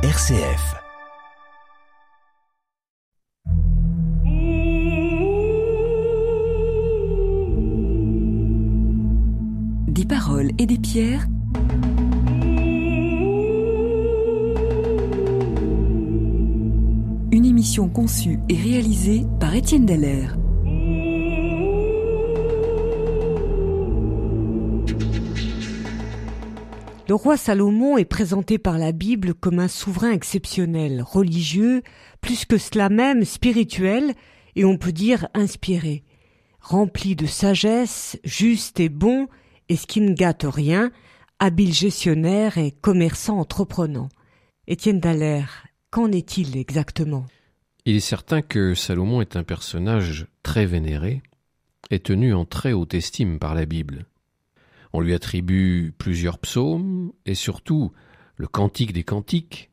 RCF. Des paroles et des pierres. Une émission conçue et réalisée par Étienne Dallaire. Le roi Salomon est présenté par la Bible comme un souverain exceptionnel, religieux, plus que cela même spirituel, et on peut dire inspiré, rempli de sagesse, juste et bon, et ce qui ne gâte rien, habile gestionnaire et commerçant entreprenant. Étienne Dallaire, qu'en est-il exactement? Il est certain que Salomon est un personnage très vénéré et tenu en très haute estime par la Bible. On lui attribue plusieurs psaumes et surtout le Cantique des Cantiques,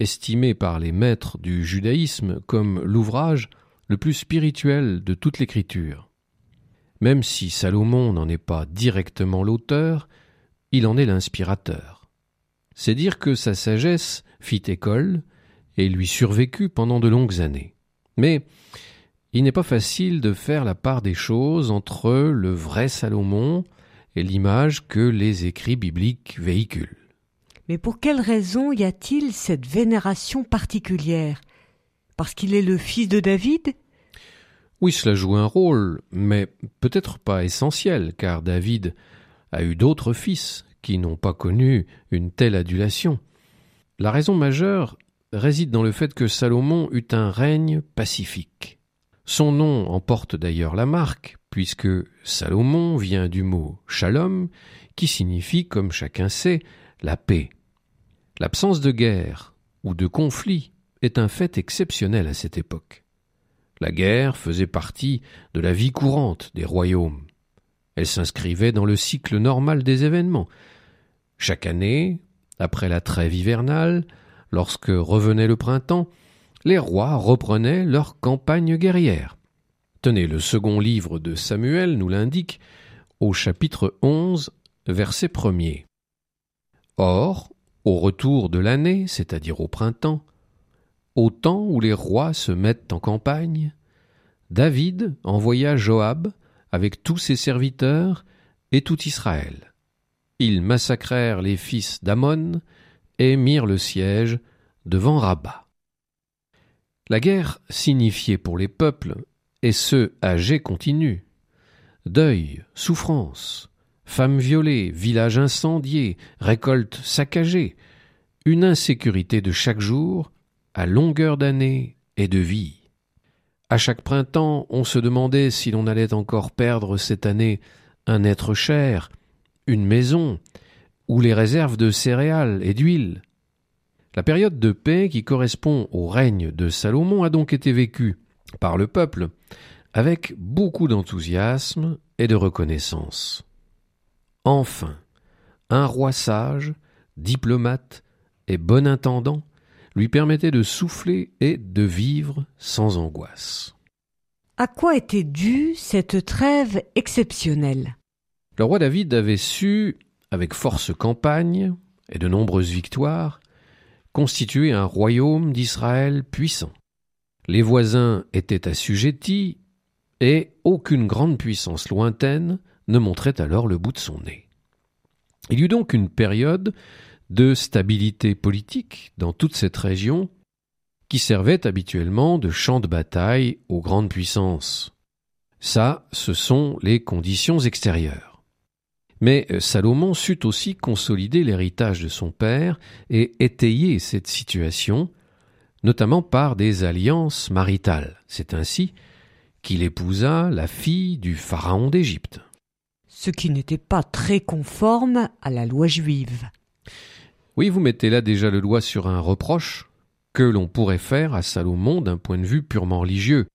estimé par les maîtres du judaïsme comme l'ouvrage le plus spirituel de toute l'écriture. Même si Salomon n'en est pas directement l'auteur, il en est l'inspirateur. C'est dire que sa sagesse fit école et lui survécut pendant de longues années. Mais il n'est pas facile de faire la part des choses entre le vrai Salomon et l'image que les écrits bibliques véhiculent. Mais pour quelle raison y a-t-il cette vénération particulière? Parce qu'il est le fils de David? Oui, cela joue un rôle, mais peut-être pas essentiel, car David a eu d'autres fils qui n'ont pas connu une telle adulation. La raison majeure réside dans le fait que Salomon eut un règne pacifique. Son nom en porte d'ailleurs la marque, puisque Salomon vient du mot shalom, qui signifie, comme chacun sait, la paix. L'absence de guerre ou de conflit est un fait exceptionnel à cette époque. La guerre faisait partie de la vie courante des royaumes. Elle s'inscrivait dans le cycle normal des événements. Chaque année, après la trêve hivernale, lorsque revenait le printemps, les rois reprenaient leur campagne guerrière. Tenez, le second livre de Samuel nous l'indique au chapitre 11, verset 1er. Or, au retour de l'année, c'est-à-dire au printemps, au temps où les rois se mettent en campagne, David envoya Joab avec tous ses serviteurs et tout Israël. Ils massacrèrent les fils d'Amon et mirent le siège devant Rabat. La guerre signifiait pour les peuples, et ceux âgés continu, deuil, souffrance, femmes violées, villages incendiés, récoltes saccagées, une insécurité de chaque jour, à longueur d'année et de vie. À chaque printemps, on se demandait si l'on allait encore perdre cette année un être cher, une maison, ou les réserves de céréales et d'huile. La période de paix qui correspond au règne de Salomon a donc été vécue par le peuple avec beaucoup d'enthousiasme et de reconnaissance. Enfin, un roi sage, diplomate et bon intendant lui permettait de souffler et de vivre sans angoisse. À quoi était due cette trêve exceptionnelle? Le roi David avait su, avec force campagne et de nombreuses victoires, constituer un royaume d'Israël puissant. Les voisins étaient assujettis, et aucune grande puissance lointaine ne montrait alors le bout de son nez. Il y eut donc une période de stabilité politique dans toute cette région qui servait habituellement de champ de bataille aux grandes puissances. Ça, ce sont les conditions extérieures. Mais Salomon sut aussi consolider l'héritage de son père et étayer cette situation, notamment par des alliances maritales. C'est ainsi qu'il épousa la fille du pharaon d'Égypte. Ce qui n'était pas très conforme à la loi juive. Oui, vous mettez là déjà le doigt sur un reproche que l'on pourrait faire à Salomon d'un point de vue purement religieux.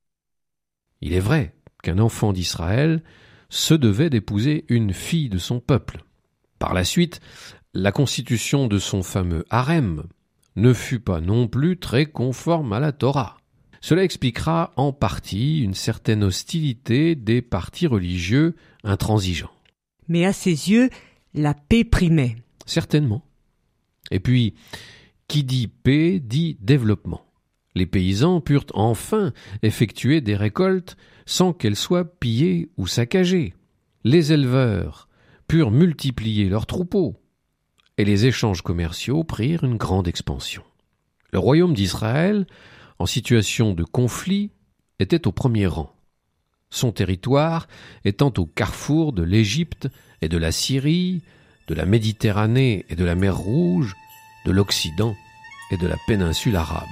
Il est vrai qu'un enfant d'Israël se devait d'épouser une fille de son peuple. Par la suite, la constitution de son fameux harem ne fut pas non plus très conforme à la Torah. Cela expliquera en partie une certaine hostilité des partis religieux intransigeants. Mais à ses yeux, la paix primait. Certainement. Et puis, Qui dit paix dit développement. Les paysans purent enfin effectuer des récoltes sans qu'elles soient pillées ou saccagées. Les éleveurs purent multiplier leurs troupeaux, et les échanges commerciaux prirent une grande expansion. Le royaume d'Israël, en situation de conflit, était au premier rang. Son territoire étant au carrefour de l'Égypte et de la Syrie, de la Méditerranée et de la mer Rouge, de l'Occident et de la péninsule arabe.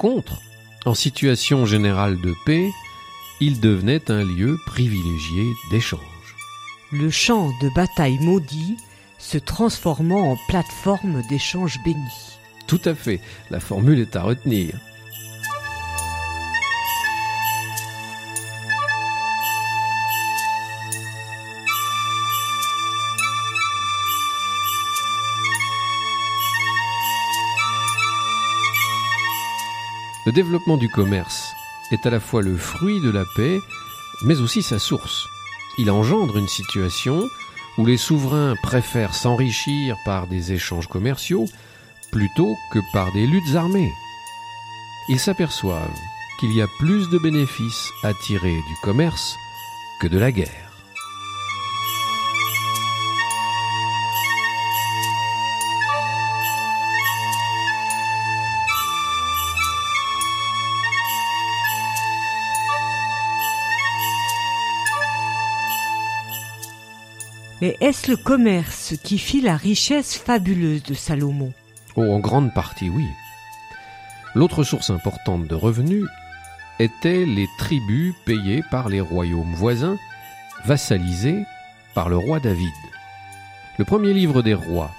Contre, en situation générale de paix, il devenait un lieu privilégié d'échange. Le champ de bataille maudit se transformant en plateforme d'échange béni. Tout à fait, la formule est à retenir. Le développement du commerce est à la fois le fruit de la paix, mais aussi sa source. Il engendre une situation où les souverains préfèrent s'enrichir par des échanges commerciaux plutôt que par des luttes armées. Ils s'aperçoivent qu'il y a plus de bénéfices à tirer du commerce que de la guerre. Mais est-ce le commerce qui fit la richesse fabuleuse de Salomon? Oh, en grande partie, oui. L'autre source importante de revenus étaient les tribus payées par les royaumes voisins, vassalisés par le roi David. Le premier livre des rois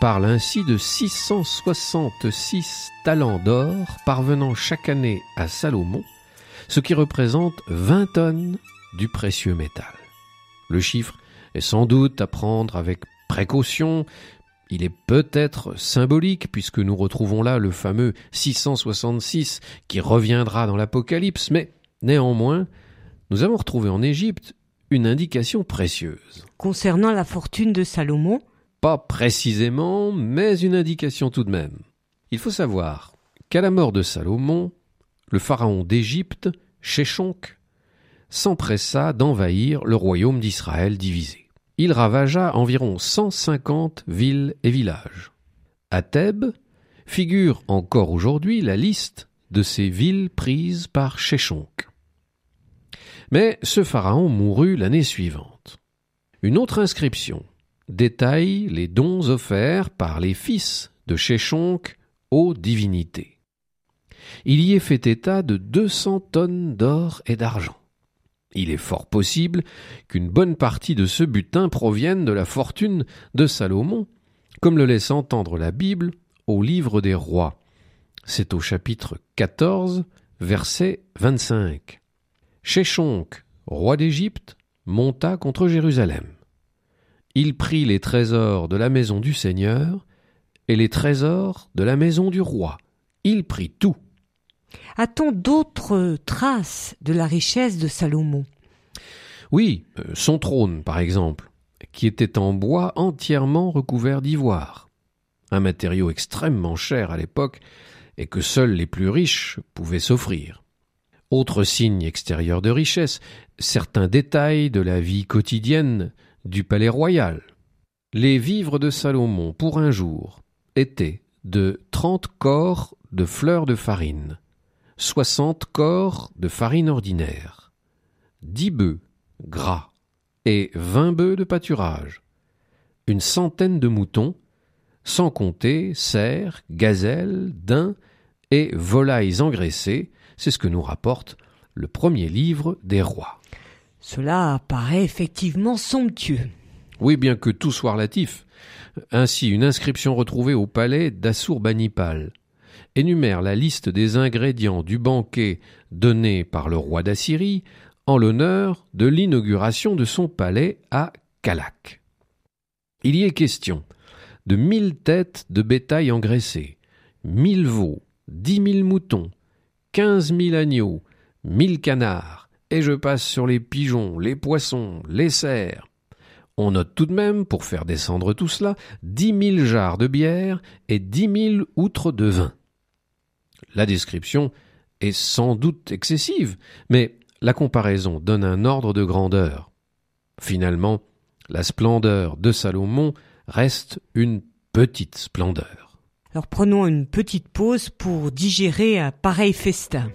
parle ainsi de 666 talents d'or parvenant chaque année à Salomon, ce qui représente 20 tonnes du précieux métal. Le chiffre est sans doute à prendre avec précaution, il est peut-être symbolique puisque nous retrouvons là le fameux 666 qui reviendra dans l'Apocalypse, mais néanmoins, nous avons retrouvé en Égypte une indication précieuse. Concernant la fortune de Salomon Pas précisément, mais une indication tout de même. Il faut savoir qu'à la mort de Salomon, le pharaon d'Égypte, Sheshonk, s'empressa d'envahir le royaume d'Israël divisé. Il ravagea environ 150 villes et villages. À Thèbes figure encore aujourd'hui la liste de ces villes prises par Sheshonk. Mais ce pharaon mourut l'année suivante. Une autre inscription détaille les dons offerts par les fils de Sheshonk aux divinités. Il y est fait état de 200 tonnes d'or et d'argent. Il est fort possible qu'une bonne partie de ce butin provienne de la fortune de Salomon, comme le laisse entendre la Bible au livre des rois. C'est au chapitre 14, verset 25. Sheshonk, roi d'Égypte, monta contre Jérusalem. Il prit les trésors de la maison du Seigneur et les trésors de la maison du roi. Il prit tout. A-t-on d'autres traces de la richesse de Salomon? Oui, euh, son trône, par exemple, qui était en bois entièrement recouvert d'ivoire, un matériau extrêmement cher à l'époque et que seuls les plus riches pouvaient s'offrir. Autre signe extérieur de richesse, certains détails de la vie quotidienne du palais royal. Les vivres de Salomon pour un jour étaient de trente corps de fleurs de farine, soixante corps de farine ordinaire, dix bœufs gras et vingt bœufs de pâturage, une centaine de moutons, sans compter cerfs, gazelles, daims et volailles engraissées, c'est ce que nous rapporte le premier livre des rois. Cela paraît effectivement somptueux. Oui, bien que tout soit relatif. Ainsi, une inscription retrouvée au palais d'Assurbanipal énumère la liste des ingrédients du banquet donné par le roi d'Assyrie en l'honneur de l'inauguration de son palais à Calac. Il y est question de mille têtes de bétail engraissées, mille veaux, dix mille moutons, quinze mille agneaux, mille canards, et je passe sur les pigeons, les poissons, les cerfs. On note tout de même, pour faire descendre tout cela, dix mille jarres de bière et dix mille outres de vin. La description est sans doute excessive, mais la comparaison donne un ordre de grandeur. Finalement, la splendeur de Salomon reste une petite splendeur. Alors prenons une petite pause pour digérer un pareil festin.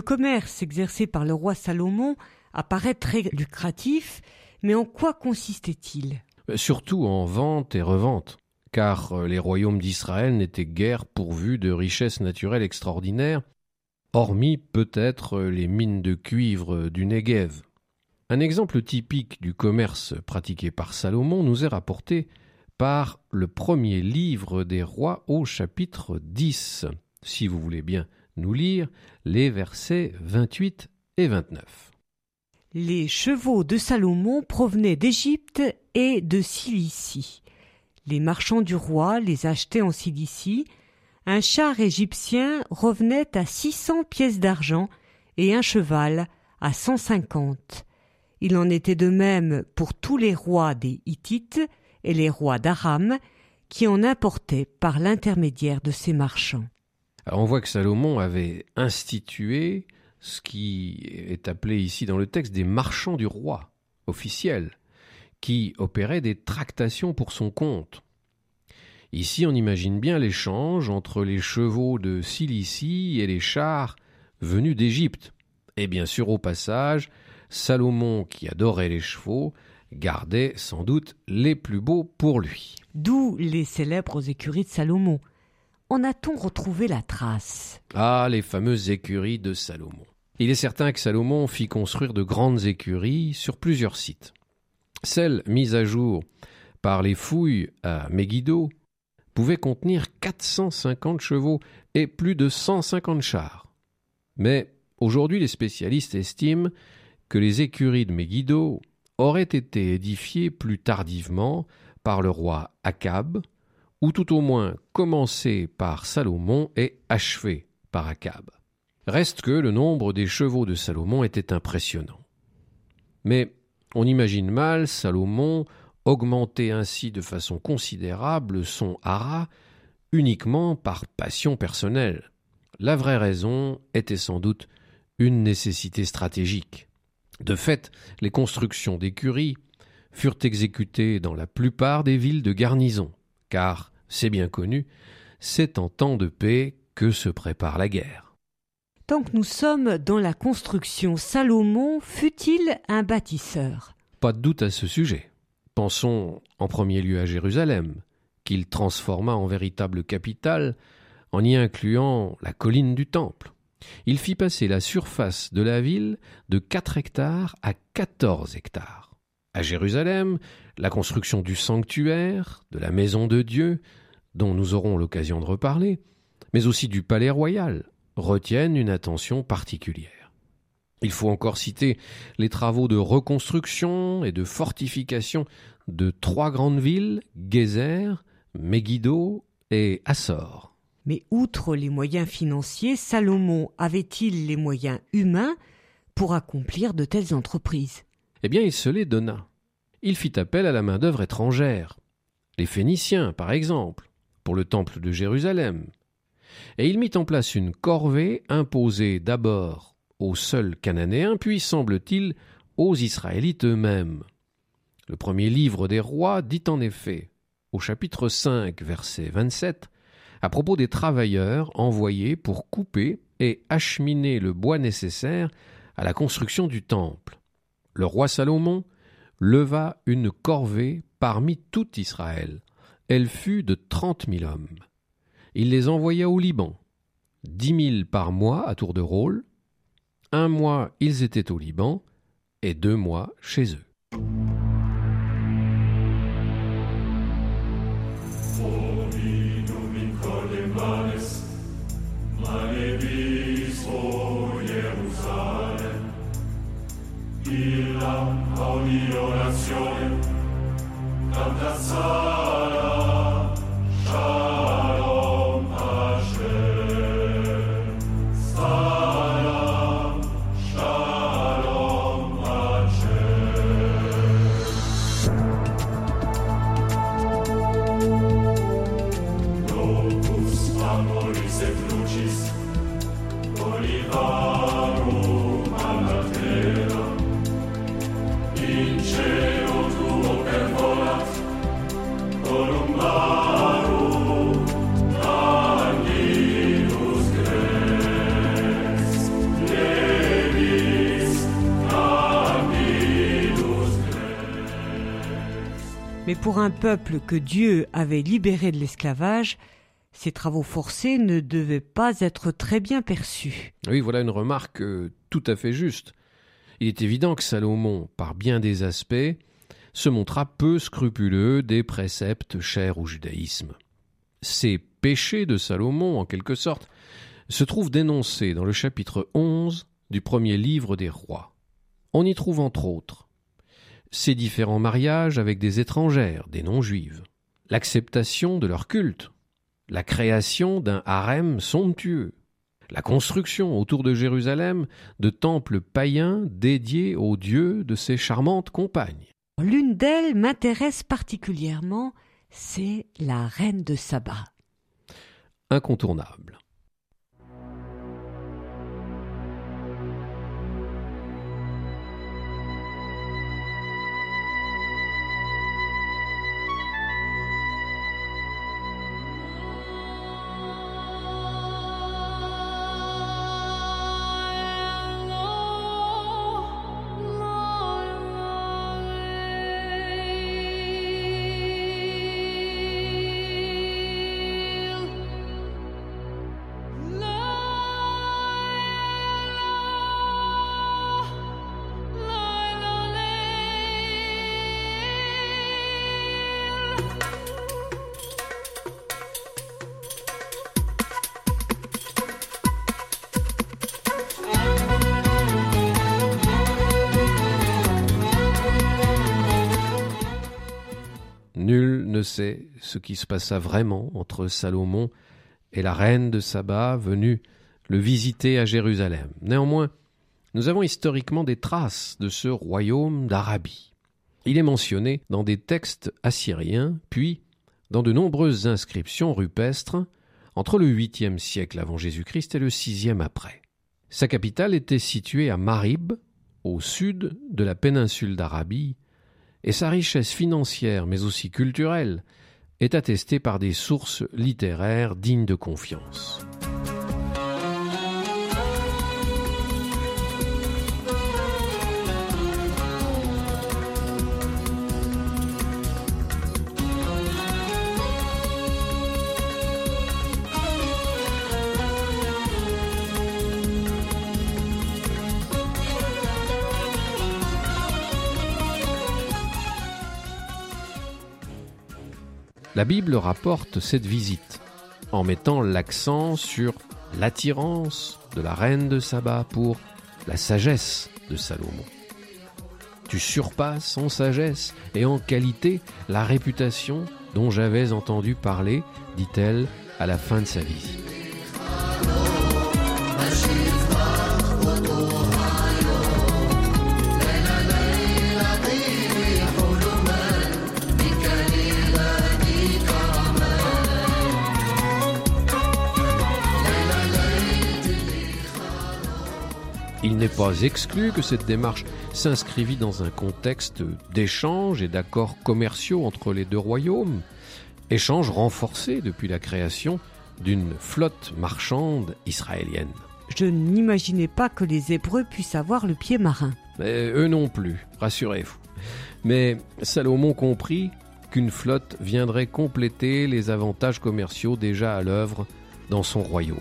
Le commerce exercé par le roi Salomon apparaît très lucratif, mais en quoi consistait-il? Surtout en vente et revente, car euh, les royaumes d'Israël n'étaient guère pourvus de richesses naturelles extraordinaires, hormis peut-être euh, les mines de cuivre du Negev. Un exemple typique du commerce pratiqué par Salomon nous est rapporté par le premier livre des rois au chapitre 10, si vous voulez bien nous lire les versets 28 et 29. Les chevaux de Salomon provenaient d'Égypte et de Cilicie. Les marchands du roi les achetaient en Cilicie. Un char égyptien revenait à six cents pièces d'argent et un cheval à cent cinquante. Il en était de même pour tous les rois des Hittites et les rois d'Aram qui en importaient par l'intermédiaire de ces marchands on voit que Salomon avait institué ce qui est appelé ici dans le texte des marchands du roi officiels, qui opéraient des tractations pour son compte. Ici, on imagine bien l'échange entre les chevaux de Cilicie et les chars venus d'Égypte. Et bien sûr, au passage, Salomon, qui adorait les chevaux, gardait sans doute les plus beaux pour lui. D'où les célèbres écuries de Salomon, en a-t-on retrouvé la trace? Ah, les fameuses écuries de Salomon. Il est certain que Salomon fit construire de grandes écuries sur plusieurs sites. Celles mises à jour par les fouilles à Megiddo pouvaient contenir 450 chevaux et plus de 150 chars. Mais aujourd'hui, les spécialistes estiment que les écuries de Megiddo auraient été édifiées plus tardivement par le roi Akab, ou tout au moins commencé par Salomon et achevé par Akab. Reste que le nombre des chevaux de Salomon était impressionnant. Mais on imagine mal Salomon augmenter ainsi de façon considérable son hara uniquement par passion personnelle. La vraie raison était sans doute une nécessité stratégique. De fait, les constructions d'écuries furent exécutées dans la plupart des villes de garnison, car, c'est bien connu, c'est en temps de paix que se prépare la guerre. Tant que nous sommes dans la construction, Salomon fut-il un bâtisseur? Pas de doute à ce sujet. Pensons en premier lieu à Jérusalem, qu'il transforma en véritable capitale en y incluant la colline du Temple. Il fit passer la surface de la ville de 4 hectares à 14 hectares. À Jérusalem, la construction du sanctuaire, de la maison de Dieu, dont nous aurons l'occasion de reparler, mais aussi du palais royal, retiennent une attention particulière. Il faut encore citer les travaux de reconstruction et de fortification de trois grandes villes, Gézer, Megiddo et Assor. Mais outre les moyens financiers, Salomon avait-il les moyens humains pour accomplir de telles entreprises? Eh bien, il se les donna. Il fit appel à la main-d'œuvre étrangère. Les Phéniciens, par exemple, pour le temple de Jérusalem. Et il mit en place une corvée imposée d'abord aux seuls Cananéens, puis, semble-t-il, aux Israélites eux-mêmes. Le premier livre des rois dit en effet, au chapitre 5, verset 27, à propos des travailleurs envoyés pour couper et acheminer le bois nécessaire à la construction du temple. Le roi Salomon leva une corvée parmi tout Israël. Elle fut de trente mille hommes. Il les envoya au Liban, dix mille par mois à tour de rôle. Un mois ils étaient au Liban et deux mois chez eux. Mais pour un peuple que Dieu avait libéré de l'esclavage, ces travaux forcés ne devaient pas être très bien perçus. Oui, voilà une remarque euh, tout à fait juste. Il est évident que Salomon, par bien des aspects, se montra peu scrupuleux des préceptes chers au judaïsme. Ces péchés de Salomon, en quelque sorte, se trouvent dénoncés dans le chapitre 11 du premier livre des rois. On y trouve entre autres ces différents mariages avec des étrangères, des non-juives, l'acceptation de leur culte, la création d'un harem somptueux, la construction autour de Jérusalem de temples païens dédiés aux dieux de ses charmantes compagnes. L'une d'elles m'intéresse particulièrement, c'est la reine de Saba. Incontournable. Sait ce qui se passa vraiment entre Salomon et la reine de Saba venue le visiter à Jérusalem. Néanmoins, nous avons historiquement des traces de ce royaume d'Arabie. Il est mentionné dans des textes assyriens, puis dans de nombreuses inscriptions rupestres entre le 8e siècle avant Jésus-Christ et le 6e après. Sa capitale était située à Marib, au sud de la péninsule d'Arabie, et sa richesse financière mais aussi culturelle est attestée par des sources littéraires dignes de confiance. La Bible rapporte cette visite en mettant l'accent sur l'attirance de la reine de Saba pour la sagesse de Salomon. Tu surpasses en sagesse et en qualité la réputation dont j'avais entendu parler, dit-elle à la fin de sa visite. N'est pas exclu que cette démarche s'inscrivit dans un contexte d'échanges et d'accords commerciaux entre les deux royaumes, échanges renforcés depuis la création d'une flotte marchande israélienne. Je n'imaginais pas que les Hébreux puissent avoir le pied marin. Mais eux non plus, rassurez-vous. Mais Salomon comprit qu'une flotte viendrait compléter les avantages commerciaux déjà à l'œuvre dans son royaume.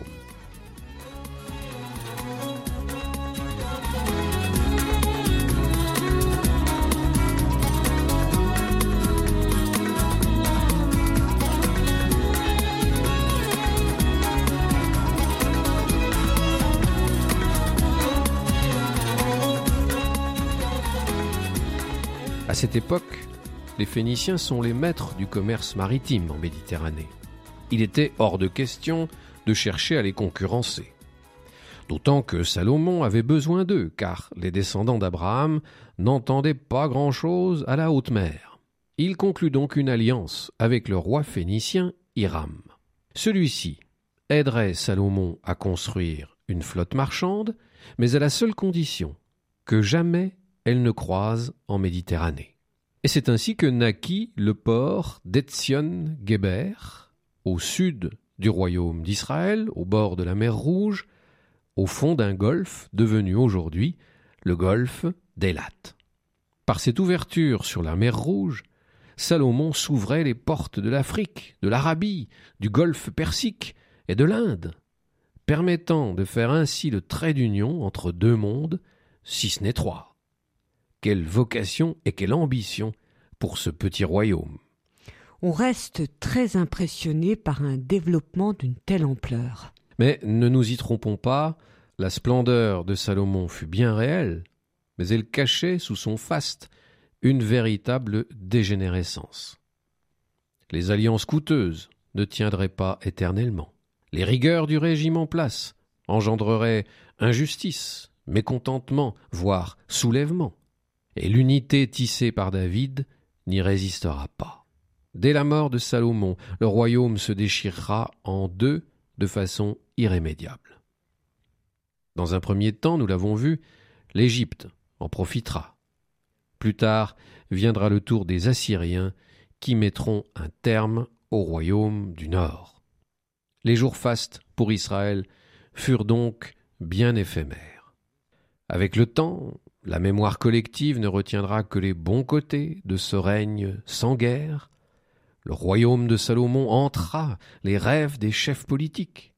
Cette époque, les Phéniciens sont les maîtres du commerce maritime en Méditerranée. Il était hors de question de chercher à les concurrencer. D'autant que Salomon avait besoin d'eux, car les descendants d'Abraham n'entendaient pas grand-chose à la haute mer. Il conclut donc une alliance avec le roi phénicien Hiram. Celui-ci aiderait Salomon à construire une flotte marchande, mais à la seule condition que jamais elle ne croise en Méditerranée. Et c'est ainsi que naquit le port d'Etzion Geber, au sud du royaume d'Israël, au bord de la mer Rouge, au fond d'un golfe devenu aujourd'hui le golfe d'Elat. Par cette ouverture sur la mer Rouge, Salomon s'ouvrait les portes de l'Afrique, de l'Arabie, du golfe Persique et de l'Inde, permettant de faire ainsi le trait d'union entre deux mondes, si ce n'est trois. Quelle vocation et quelle ambition pour ce petit royaume. On reste très impressionné par un développement d'une telle ampleur. Mais ne nous y trompons pas, la splendeur de Salomon fut bien réelle, mais elle cachait sous son faste une véritable dégénérescence. Les alliances coûteuses ne tiendraient pas éternellement. Les rigueurs du régime en place engendreraient injustice, mécontentement, voire soulèvement et l'unité tissée par David n'y résistera pas. Dès la mort de Salomon, le royaume se déchirera en deux de façon irrémédiable. Dans un premier temps, nous l'avons vu, l'Égypte en profitera. Plus tard viendra le tour des Assyriens qui mettront un terme au royaume du Nord. Les jours fastes pour Israël furent donc bien éphémères. Avec le temps, la mémoire collective ne retiendra que les bons côtés de ce règne sans guerre. Le royaume de Salomon entra les rêves des chefs politiques.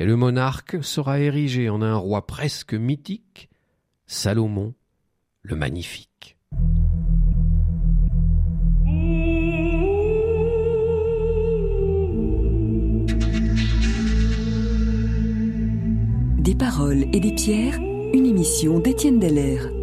Et le monarque sera érigé en un roi presque mythique, Salomon le Magnifique. Des paroles et des pierres une émission d'Étienne Deller.